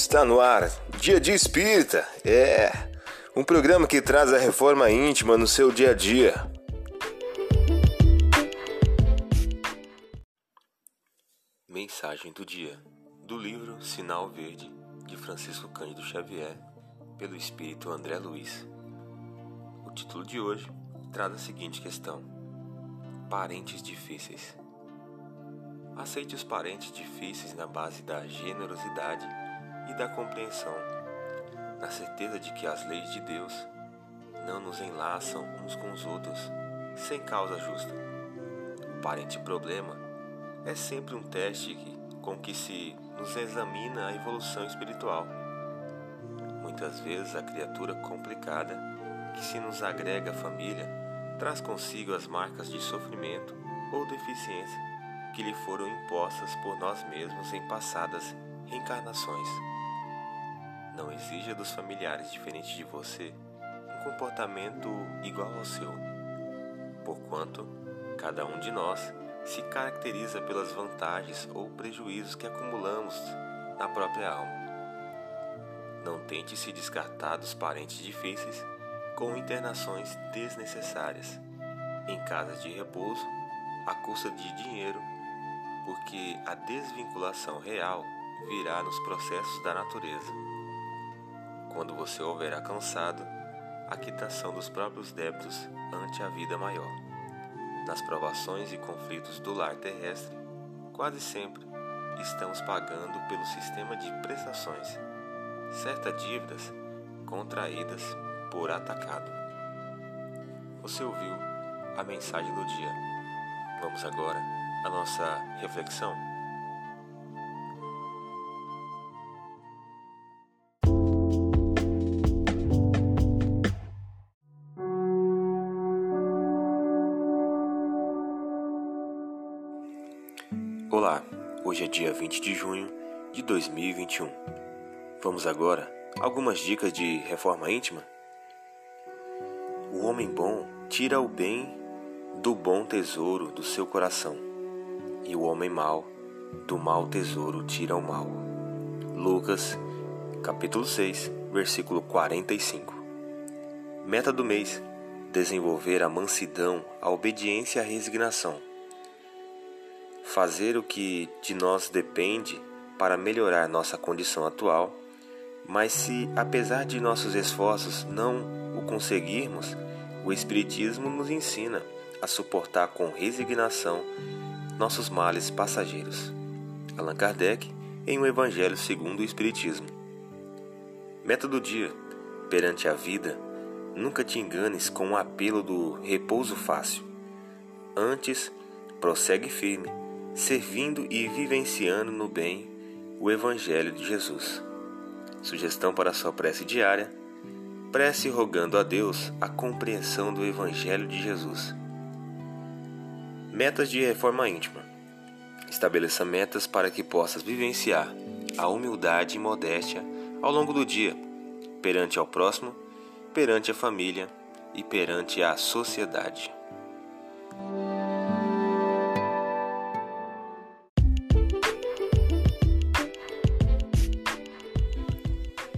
Está no ar, Dia de Espírita. É um programa que traz a reforma íntima no seu dia a dia. Mensagem do dia do livro Sinal Verde de Francisco Cândido Xavier, pelo espírito André Luiz. O título de hoje traz a seguinte questão: Parentes difíceis. Aceite os parentes difíceis na base da generosidade e da compreensão, na certeza de que as leis de Deus não nos enlaçam uns com os outros sem causa justa. O parente problema é sempre um teste com que se nos examina a evolução espiritual. Muitas vezes a criatura complicada que se nos agrega à família traz consigo as marcas de sofrimento ou deficiência que lhe foram impostas por nós mesmos em passadas reencarnações. Não exija dos familiares diferentes de você um comportamento igual ao seu, porquanto cada um de nós se caracteriza pelas vantagens ou prejuízos que acumulamos na própria alma. Não tente se descartar dos parentes difíceis com internações desnecessárias em casas de repouso à custa de dinheiro, porque a desvinculação real virá nos processos da natureza quando você houver alcançado a quitação dos próprios débitos ante a vida maior. Nas provações e conflitos do lar terrestre, quase sempre estamos pagando pelo sistema de prestações certas dívidas contraídas por atacado. Você ouviu a mensagem do dia. Vamos agora à nossa reflexão. Olá, hoje é dia 20 de junho de 2021. Vamos agora algumas dicas de reforma íntima? O homem bom tira o bem do bom tesouro do seu coração, e o homem mau do mau tesouro tira o mal. Lucas, capítulo 6, versículo 45. Meta do mês: desenvolver a mansidão, a obediência e a resignação fazer o que de nós depende para melhorar nossa condição atual, mas se, apesar de nossos esforços, não o conseguirmos, o Espiritismo nos ensina a suportar com resignação nossos males passageiros. Allan Kardec, em O Evangelho segundo o Espiritismo. Meta do dia: perante a vida, nunca te enganes com o apelo do repouso fácil. Antes, prossegue firme servindo e vivenciando no bem o Evangelho de Jesus. Sugestão para sua prece diária: prece rogando a Deus a compreensão do Evangelho de Jesus. Metas de reforma íntima: estabeleça metas para que possas vivenciar a humildade e modéstia ao longo do dia, perante ao próximo, perante a família e perante a sociedade.